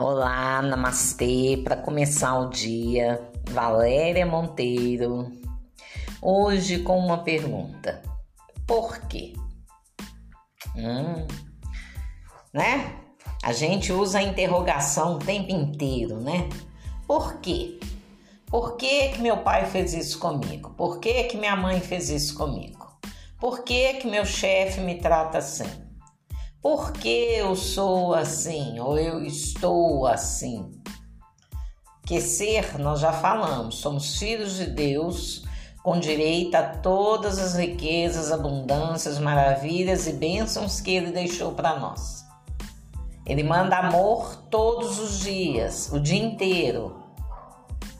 Olá, namastê. Para começar o dia, Valéria Monteiro. Hoje com uma pergunta: Por quê? Hum, né? A gente usa a interrogação o tempo inteiro, né? Por quê? Por que, que meu pai fez isso comigo? Por que, que minha mãe fez isso comigo? Por que, que meu chefe me trata assim? Por que eu sou assim ou eu estou assim? Que ser, nós já falamos, somos filhos de Deus com direito a todas as riquezas, abundâncias, maravilhas e bênçãos que Ele deixou para nós. Ele manda amor todos os dias, o dia inteiro.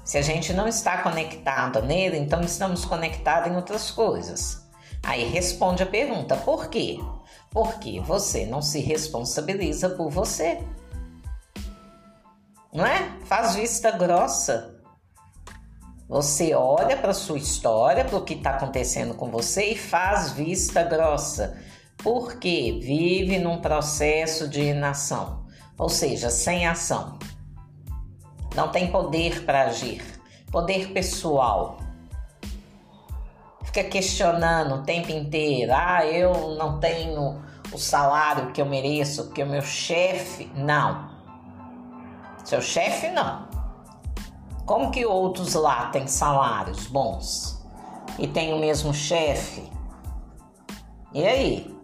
Se a gente não está conectado nele, então estamos conectados em outras coisas. Aí responde a pergunta: por quê? Porque você não se responsabiliza por você. Não é? Faz vista grossa. Você olha para sua história, para o que está acontecendo com você e faz vista grossa. Porque vive num processo de inação, ou seja, sem ação. Não tem poder para agir, poder pessoal fica questionando o tempo inteiro: ah, eu não tenho o salário que eu mereço, porque o meu chefe. Não. Seu chefe, não. Como que outros lá têm salários bons e tem o mesmo chefe? E aí?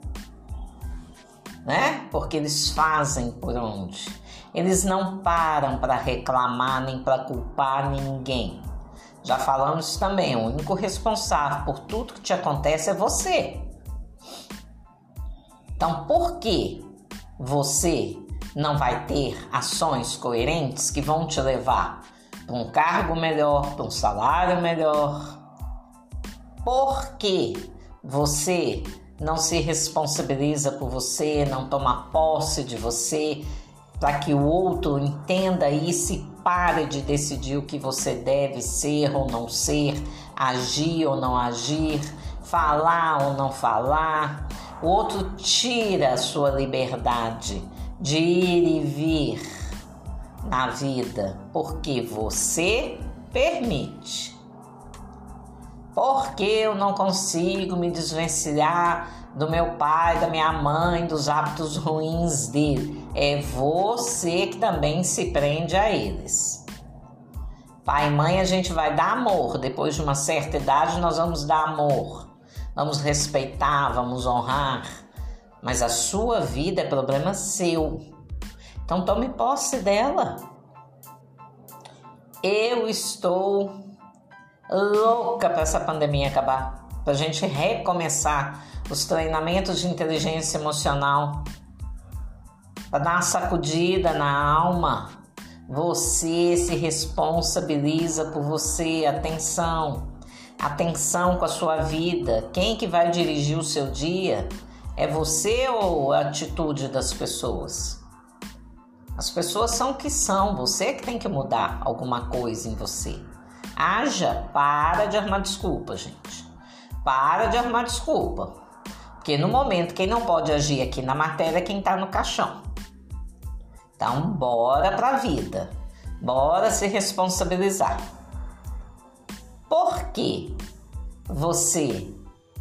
Né? Porque eles fazem por onde? Eles não param para reclamar nem para culpar ninguém. Já falamos também, o único responsável por tudo que te acontece é você. Então, por que você não vai ter ações coerentes que vão te levar para um cargo melhor, para um salário melhor? Por que você não se responsabiliza por você, não toma posse de você, para que o outro entenda isso e pare de decidir o que você deve ser ou não ser, agir ou não agir, falar ou não falar. O outro tira a sua liberdade de ir e vir na vida, porque você permite. Porque eu não consigo me desvencilhar do meu pai, da minha mãe, dos hábitos ruins dele é você que também se prende a eles. Pai e mãe, a gente vai dar amor. Depois de uma certa idade, nós vamos dar amor. Vamos respeitar, vamos honrar. Mas a sua vida é problema seu. Então tome posse dela. Eu estou louca para essa pandemia acabar. Para a gente recomeçar os treinamentos de inteligência emocional para dar uma sacudida na alma. Você se responsabiliza por você. Atenção, atenção com a sua vida. Quem que vai dirigir o seu dia? É você ou a atitude das pessoas? As pessoas são o que são, você que tem que mudar alguma coisa em você. Haja, para de arrumar desculpa, gente. Para de arrumar desculpa. Porque no momento quem não pode agir aqui na matéria é quem está no caixão. Então, bora para a vida. Bora se responsabilizar. Por que você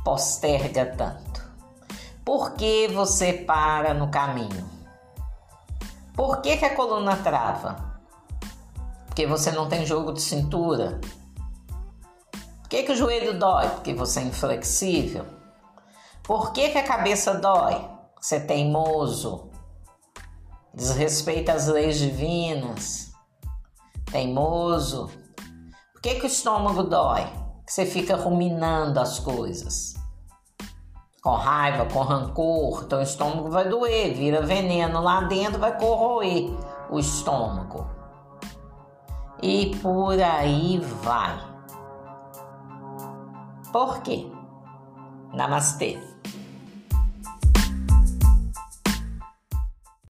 posterga tanto? Por que você para no caminho? Por que, que a coluna trava? Porque você não tem jogo de cintura? Por que, que o joelho dói? Porque você é inflexível? Por que, que a cabeça dói? Você é teimoso? desrespeita as leis divinas, teimoso. Por que, que o estômago dói? Que você fica ruminando as coisas. Com raiva, com rancor, então o estômago vai doer, vira veneno lá dentro, vai corroer o estômago. E por aí vai. Por quê? Namastê.